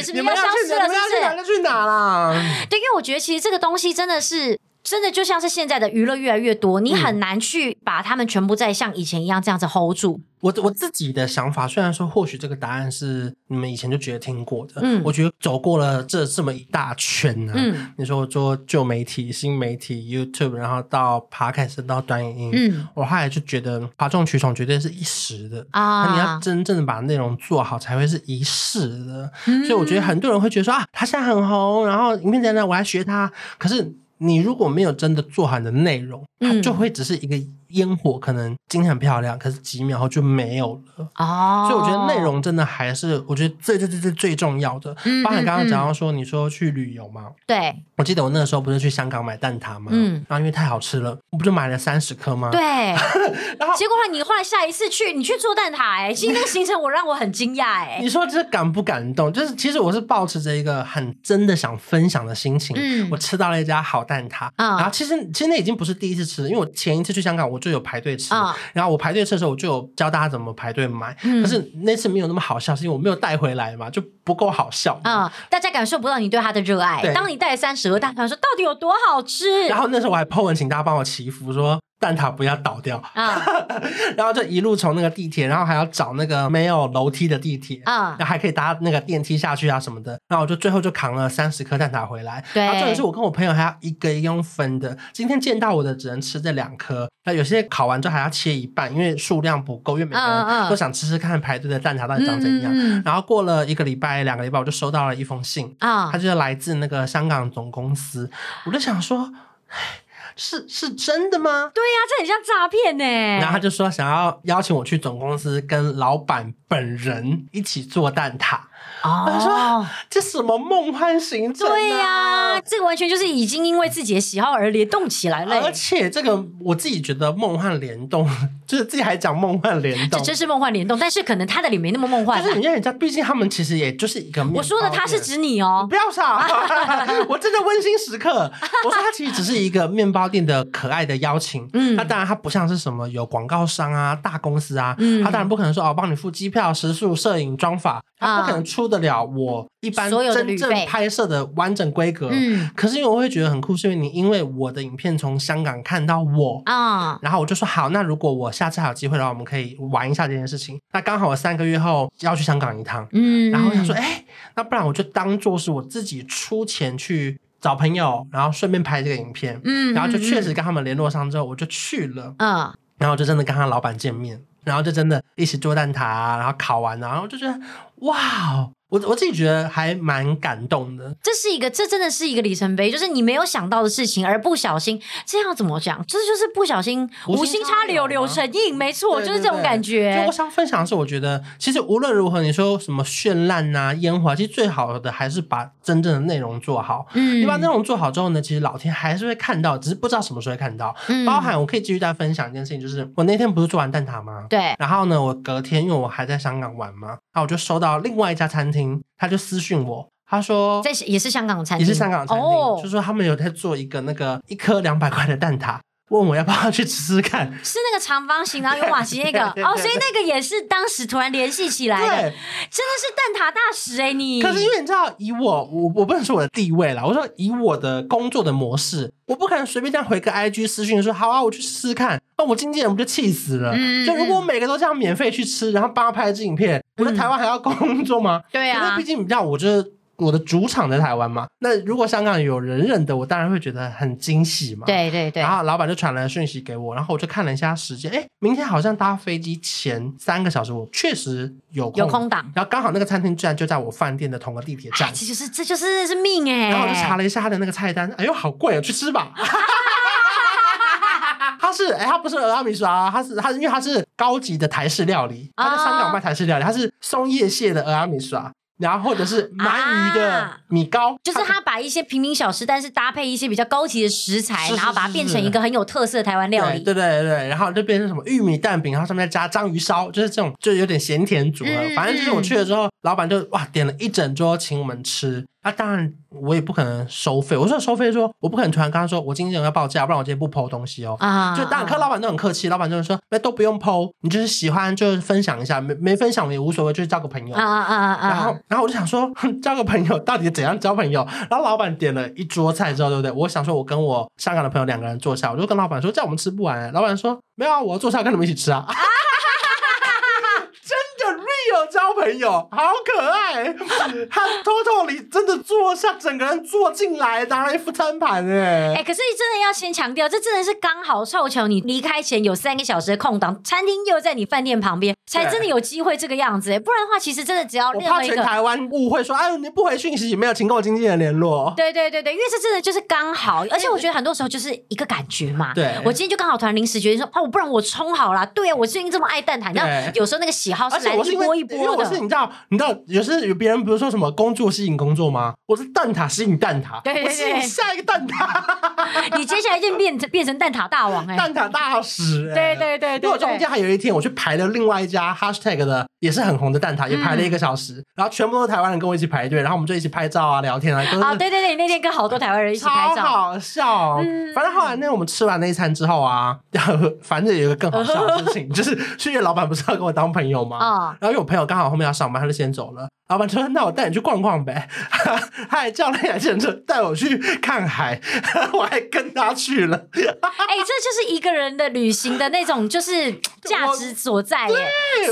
是不是？要消失了是不是？要去哪？要去哪啦？对，因为我觉得其实这个东西真的是。真的就像是现在的娱乐越来越多，你很难去把他们全部再像以前一样这样子 hold 住。我我自己的想法，虽然说或许这个答案是你们以前就觉得听过的，嗯，我觉得走过了这这么一大圈呢，嗯，你说做旧媒体、新媒体、YouTube，然后到 Podcast 到短影音，嗯，我后来就觉得哗众取宠绝对是一时的啊，那你要真正的把内容做好才会是一世的。嗯，所以我觉得很多人会觉得说啊，他现在很红，然后影片在那，我来学他，可是。你如果没有真的做好你的内容，它就会只是一个。烟火可能今天很漂亮，可是几秒后就没有了哦。所以我觉得内容真的还是我觉得最最最最最重要的。嗯，包含刚刚讲到说，你说去旅游嘛？对，我记得我那个时候不是去香港买蛋挞吗？嗯，然后因为太好吃了，我不就买了三十颗吗？对，[LAUGHS] 然后结果你后来下一次去，你去做蛋挞，哎，其实那个行程我让我很惊讶，哎，[LAUGHS] 你说这感不感动？就是其实我是抱持着一个很真的想分享的心情，嗯，我吃到了一家好蛋挞啊，然后其实其实那已经不是第一次吃了，因为我前一次去香港我就有排队吃。啊，然后我排队吃的时候，我就有教大家怎么排队买。嗯，可是那次没有那么好笑，是因为我没有带回来嘛，就不够好笑啊。大家感受不到你对它的热爱。当你带三十个大团说到底有多好吃，然后那时候我还 po 文请大家帮我祈福说。蛋挞不要倒掉啊，[LAUGHS] 然后就一路从那个地铁，然后还要找那个没有楼梯的地铁啊，然后还可以搭那个电梯下去啊什么的。然后我就最后就扛了三十颗蛋挞回来。对，然后重点是我跟我朋友还要一个一个用分的。今天见到我的只能吃这两颗，那有些烤完之后还要切一半，因为数量不够，因为每个人都想吃吃看排队的蛋挞到底长怎样。嗯嗯，然后过了一个礼拜、两个礼拜，我就收到了一封信啊，它就是来自那个香港总公司。我就想说，是是真的吗？对呀、啊，这很像诈骗呢。然后他就说想要邀请我去总公司跟老板本人一起做蛋挞。哦，他说这什么梦幻行程？对呀、啊，这个完全就是已经因为自己的喜好而联动起来了。而且这个我自己觉得梦幻联动，就是自己还讲梦幻联动，这真是梦幻联动。但是可能他的脸没那么梦幻。但是你看人家，毕竟他们其实也就是一个。我说的他是指你哦，不要傻，[LAUGHS] 我真的温馨时刻。我说他其实只是一个面包店的可爱的邀请。嗯，那当然他不像是什么有广告商啊、大公司啊，嗯，他当然不可能说哦，帮你付机票、食宿、摄影、妆发，他不可能出得了我。一般真正拍摄的完整规格，嗯，可是因为我会觉得很酷，是因为你因为我的影片从香港看到我啊，然后我就说好，那如果我下次还有机会的话，我们可以玩一下这件事情。那刚好我三个月后要去香港一趟，嗯，然后我想说，哎、欸，那不然我就当做是我自己出钱去找朋友，然后顺便拍这个影片，嗯，然后就确实跟他们联络上之后，我就去了，嗯，然后就真的跟他老板见面，然后就真的一起做蛋挞，然后烤完，然后就觉得哇。我我自己觉得还蛮感动的，这是一个，这真的是一个里程碑，就是你没有想到的事情，而不小心，这样怎么讲？这就是不小心，无心插柳，柳成荫，没错，对对对，就是这种感觉。就我想分享的是，我觉得其实无论如何，你说什么绚烂啊、烟花，其实最好的还是把真正的内容做好。嗯，你把内容做好之后呢，其实老天还是会看到，只是不知道什么时候会看到。嗯，包含我可以继续再分享一件事情，就是我那天不是做完蛋挞吗？对。然后呢，我隔天因为我还在香港玩嘛，然后我就收到另外一家餐厅。他就私讯我，他说在也是香港的餐厅，也是香港的餐厅，哦、就说他们有在做一个那个一颗两百块的蛋挞，问我要不要去吃吃看。是那个长方形然后有瓦西那个 [LAUGHS] 哦，所以那个也是当时突然联系起来的，对真的是蛋挞大使哎、欸！你可是因为你知道，以我我我不能说我的地位啦，我说以我的工作的模式，我不可能随便这样回个 IG 私讯说好啊，我去试试看，那我经纪人不就气死了？嗯、就如果我每个都这样免费去吃，然后帮他拍一支影片。我在台湾还要工作吗？对呀、啊，因为毕竟你知道，我就是我的主场在台湾嘛。那如果香港有人认的，我当然会觉得很惊喜嘛。对对对。然后老板就传来讯息给我，然后我就看了一下时间，哎，明天好像搭飞机前三个小时，我确实有空有空档。然后刚好那个餐厅居然就在我饭店的同个地铁站。这就是这就是是命哎。然后我就查了一下他的那个菜单，哎呦，好贵啊，去吃吧。[LAUGHS] 它是哎，它不是蚵仔面线啊，它是它是因为它是高级的台式料理，它在香港卖台式料理，它是松叶蟹的蚵仔面线。然后或者是鳗鱼的米糕，啊、就是他把一些平民小吃，但是搭配一些比较高级的食材，是是是是然后把它变成一个很有特色的台湾料理。对对对对，然后就变成什么玉米蛋饼，然后上面再加章鱼烧，就是这种，就有点咸甜组合。嗯、反正就是我去了之后，嗯、老板就哇点了一整桌请我们吃。那、啊、当然我也不可能收费，我说收费说我不可能突然跟他说我经纪人要报价，不然我今天不 po 东西哦。啊，就当然看老板都很客气，老板就是说那都不用 po，你就是喜欢就是分享一下，没没分享也无所谓，就是交个朋友。啊啊啊啊！然后然后我就想说。交个朋友到底怎样交朋友？然后老板点了一桌菜之后，对不对？我想说，我跟我香港的朋友两个人坐下，我就跟老板说，这样我们吃不完。老板说，没有啊，我要坐下跟你们一起吃啊。有 [LAUGHS] 交朋友，好可爱。[LAUGHS] 他偷偷里真的坐下，整个人坐进来，拿了一副餐盘，哎哎。可是你真的要先强调，这真的是刚好凑巧，你离开前有三个小时的空档，餐厅又在你饭店旁边，才真的有机会这个样子。不然的话，其实真的只要我怕全台湾误会说，哎，你不回讯息，没有请跟我经纪人联络。对对对对，因为这真的就是刚好，而且我觉得很多时候就是一个感觉嘛。对，我今天就刚好突然临时决定说，哦，不然我冲好了。对啊，我最近这么爱蛋挞，你知道有时候那个喜好是来一波一波的。因为我是你知道，你知道有时有别人比如说什么工作吸引工作吗？我是蛋挞吸引蛋挞，对对对，我吸引下一个蛋挞。[LAUGHS] 你接下来就变成变成蛋挞大王哎，蛋挞大使对对对。因为我中间还有一天我去排了另外一家 hashtag 的也是很红的蛋挞，也排了一个小时，然后全部都是台湾人跟我一起排队，然后我们就一起拍照啊、聊天啊。啊，对对对，那天跟好多台湾人一起拍照，好笑。反正后来那我们吃完那一餐之后啊，然 [LAUGHS] 后反正有一个更好笑的事情，[LAUGHS] 就是旭月老板不是要跟我当朋友吗？啊，然后因为我朋友刚好后面要上班，他就先走了。老板说：“那我带你去逛逛呗。[LAUGHS] ”他还叫了一台计程车带我去看海，[LAUGHS] 我还跟他去了。哎、欸，这就是一个人的旅行的那种，就是价值所在耶！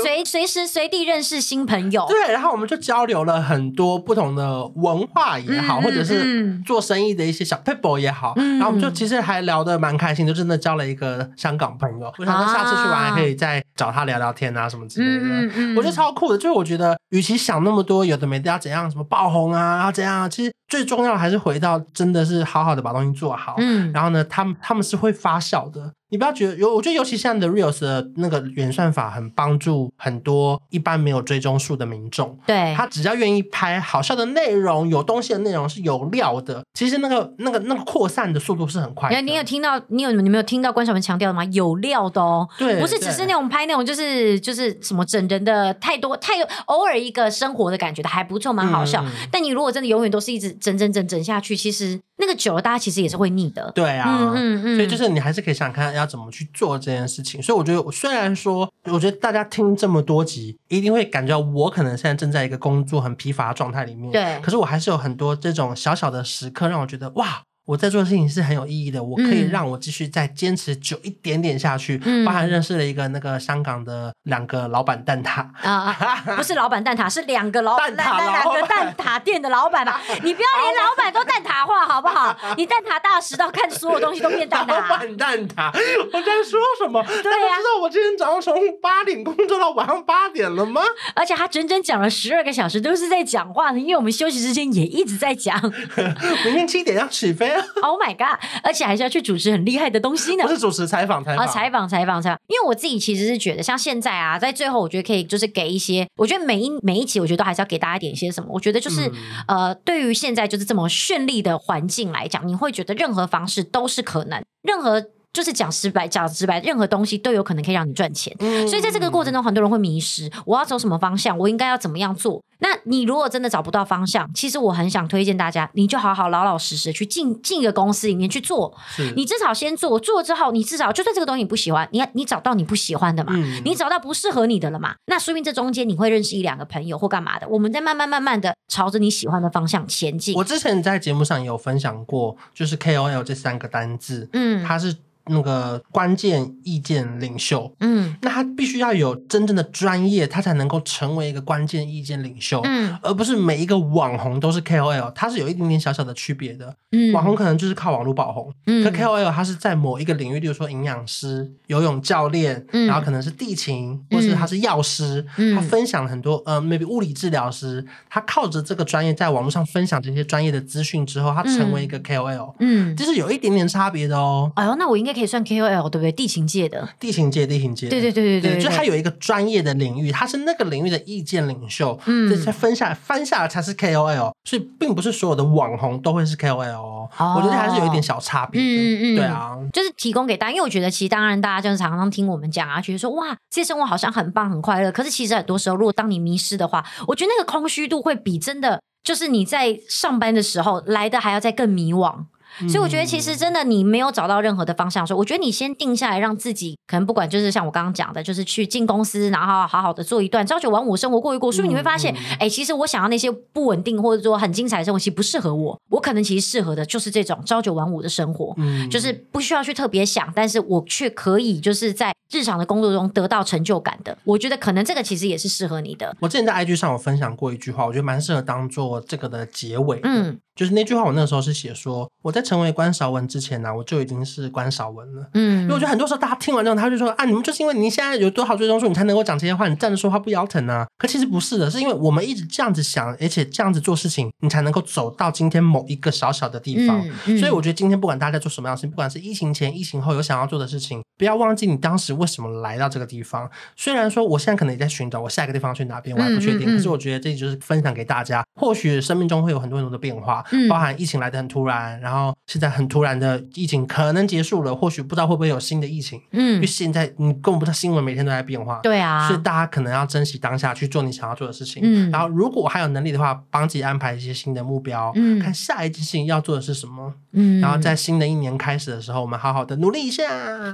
随随时随地认识新朋友。对，然后我们就交流了很多不同的文化也好，嗯、或者是做生意的一些小 people 也好。嗯、然后我们就其实还聊得蛮开心，就真的交了一个香港朋友。我想说下次去玩还可以再找他聊聊天啊什么之类的。我觉得超酷的，就是我觉得与其想那么多有的没的要怎样，什么爆红啊，要怎样，其实最重要的还是回到真的是好好的把东西做好。嗯，然后呢，他们他们是会发酵的。你不要觉得有，我觉得尤其现在的 Reels 的那个原算法很帮助很多一般没有追踪数的民众。对，他只要愿意拍好笑的内容，有东西的内容是有料的，其实那个那个那个扩散的速度是很快的。你有听到？你有你没有听到关晓文强调的吗？有料的哦，对，不是只是那种拍那种就是就是什么整人的太多太偶尔一个生活的感觉的还不错，蛮好笑。嗯、但你如果真的永远都是一直整整整整下去，其实那个久了，大家其实也是会腻的。对啊，嗯嗯嗯，所以就是你还是可以想想看要怎么去做。这件事情，所以我觉得，虽然说，我觉得大家听这么多集，一定会感觉到我可能现在正在一个工作很疲乏的状态里面，对。可是我还是有很多这种小小的时刻，让我觉得哇。我在做的事情是很有意义的，我可以让我继续再坚持久一点点下去。嗯，包含认识了一个那个香港的两个老板蛋挞啊，[LAUGHS] 不是老板蛋挞，是两个老板蛋两个蛋挞店的老板吧？你不要连老板都蛋挞化好不好？你蛋挞大师到看所有东西都变蛋挞。老板蛋挞，我在说什么？对呀，知道我今天早上从八点工作到晚上八点了吗？而且他整整讲了十二个小时，都是在讲话的，因为我们休息时间也一直在讲。[LAUGHS] 明天七点要起飞。[LAUGHS] Oh my god！而且还是要去主持很厉害的东西呢。不是主持采访采访啊，采访采访采访。因为我自己其实是觉得，像现在啊，在最后，我觉得可以就是给一些，我觉得每一每一集，我觉得都还是要给大家点一些什么。我觉得就是、嗯、呃，对于现在就是这么绚丽的环境来讲，你会觉得任何方式都是可能，任何。就是讲直白，讲直白，任何东西都有可能可以让你赚钱。嗯、所以在这个过程中，很多人会迷失。我要走什么方向？我应该要怎么样做？那你如果真的找不到方向，其实我很想推荐大家，你就好好老老实实去进进一个公司里面去做。你至少先做，做之后，你至少就算这个东西你不喜欢，你你找到你不喜欢的嘛，嗯、你找到不适合你的了嘛。那说明这中间你会认识一两个朋友或干嘛的。我们再慢慢慢慢的朝着你喜欢的方向前进。我之前在节目上也有分享过，就是 KOL 这三个单字，嗯，它是。那个关键意见领袖，嗯，那他必须要有真正的专业，他才能够成为一个关键意见领袖，嗯，而不是每一个网红都是 KOL，他是有一点点小小的区别的，嗯，网红可能就是靠网络爆红，嗯，可 KOL 他是在某一个领域，例如说营养师、游泳教练，嗯，然后可能是地勤，或是他是药师，嗯，他分享很多，呃，maybe 物理治疗师，他靠着这个专业在网络上分享这些专业的资讯之后，他成为一个 KOL，嗯，这是有一点点差别的哦。哎呦，那我应该。可以算 KOL 对不对？地勤界的。地形界，地形界，对对对对对，就他有一个专业的领域，他是那个领域的意见领袖，嗯，这才分下来，翻下来才是 KOL，所以并不是所有的网红都会是 KOL 我觉得还是有一点小差别的，嗯嗯，对啊，就是提供给大家，因为我觉得其实当然大家就是常常听我们讲啊，觉得说哇，这些生活好像很棒很快乐，可是其实很多时候，如果当你迷失的话，我觉得那个空虚度会比真的就是你在上班的时候来的还要再更迷惘。所以我觉得，其实真的你没有找到任何的方向的时候，我觉得你先定下来，让自己可能不管就是像我刚刚讲的，就是去进公司，然后好好的做一段朝九晚五生活过一过，说不定你会发现，哎，其实我想要那些不稳定或者说很精彩的生活，其实不适合我。我可能其实适合的就是这种朝九晚五的生活，就是不需要去特别想，但是我却可以就是在日常的工作中得到成就感的。我觉得可能这个其实也是适合你的。我之前在 IG 上有分享过一句话，我觉得蛮适合当做这个的结尾。嗯。就是那句话，我那时候是写说，我在成为关少文之前呢、啊，我就已经是关少文了。嗯，因为我觉得很多时候大家听完之后，他就说啊，你们就是因为你现在有多少追踪数，你才能够讲这些话，你站着说话不腰疼啊。可其实不是的，是因为我们一直这样子想，而且这样子做事情，你才能够走到今天某一个小小的地方。嗯嗯、所以我觉得今天不管大家在做什么样的事情，不管是疫情前、疫情后有想要做的事情，不要忘记你当时为什么来到这个地方。虽然说我现在可能也在寻找我下一个地方去哪边，我还不确定。可是我觉得这就是分享给大家，或许生命中会有很多很多的变化，嗯、包含疫情来的。很突然，然后现在很突然的疫情可能结束了，或许不知道会不会有新的疫情。嗯，因为现在你根本不知道新闻每天都在变化。对啊，所以大家可能要珍惜当下去做你想要做的事情。嗯，然后如果还有能力的话，帮自己安排一些新的目标。嗯，看下一件事情要做的是什么。嗯，然后在新的一年开始的时候，我们好好的努力一下。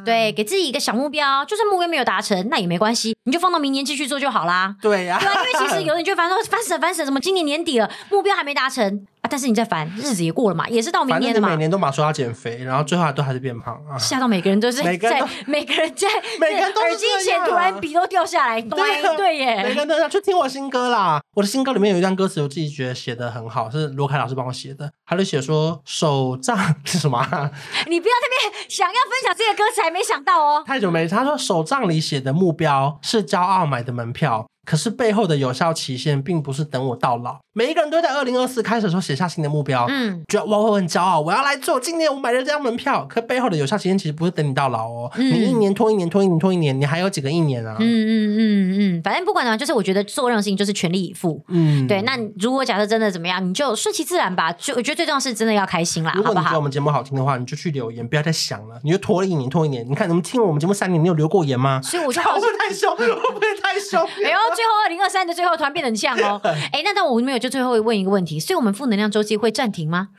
对，给自己一个小目标，就算目标没有达成，那也没关系，你就放到明年继续做就好啦。对呀、啊，对啊，因为其实有人就烦说烦死了，烦死了，怎么今年年底了，目标还没达成啊？但是你在烦，日子也过了嘛，也是到明年的嘛。每年都马说要减肥，然后最后都还是变胖啊！吓到每个人都是在，每个人在每个人在每个人都耳机前突然笔都掉下来，对对耶，每个人都要去听我新歌啦。我的新歌里面有一段歌词，我自己觉得写的很好，是罗凯老师帮我写的。他就写说：“手账 [LAUGHS] 是什么、啊？你不要特别想要分享这个歌词，还没想到哦。太久没，他说手账里写的目标是骄傲买的门票。”可是背后的有效期限并不是等我到老。每一个人都在二零二四开始的时候写下新的目标，嗯，觉得我我很骄傲，我要来做。今年我买了这张门票，可背后的有效期限其实不是等你到老哦，嗯、你一年拖一年拖一年拖一年，你还有几个一年啊？嗯嗯嗯嗯，反正不管怎样，就是我觉得做任何事情就是全力以赴。嗯，对。那如果假设真的怎么样，你就顺其自然吧。就我觉得最重要是真的要开心啦，如果你觉得我们节目好听的话，你就去留言，不要再想了，你就拖了一年拖一年。你看你们听了我们节目三年，你有留过言吗？所以我就好不会太凶？会不会太凶？[LAUGHS] 最后二零二三的最后突然变得很像哦。[LAUGHS] 哎，那那我没有，就最后问一个问题。所以我们负能量周期会暂停吗？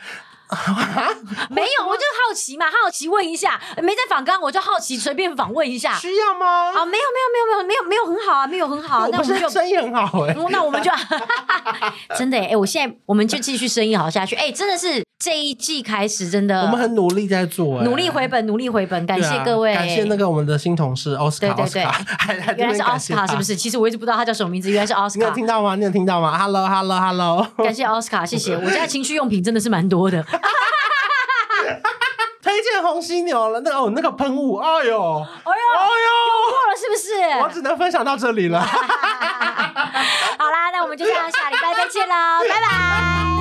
没有，我就好奇嘛，好奇问一下，没在访刚，我就好奇随便访问一下，需要吗？啊，没有，没有，没有，没有，没有，没有很好啊，没有很好啊，那我们就生意很好哎，那我们就真的哎，我现在我们就继续生意好下去，哎，真的是这一季开始真的，我们很努力在做，努力回本，努力回本，感谢各位，感谢那个我们的新同事奥斯卡，对对对，[LAUGHS] 原来是奥斯卡，是不是？其实我一直不知道他叫什么名字，原来是奥斯卡，你有听到吗？你有听到吗？Hello，Hello，Hello，[LAUGHS] 感谢奥斯卡，谢谢。我家情趣用品真的是蛮多的。[LAUGHS] 推荐红犀牛了，那个哦，那个喷雾，哎呦，哎呦，哎呦，用过了是不是？我只能分享到这里了。好啦，那我们就这样，下礼拜再见喽，拜拜。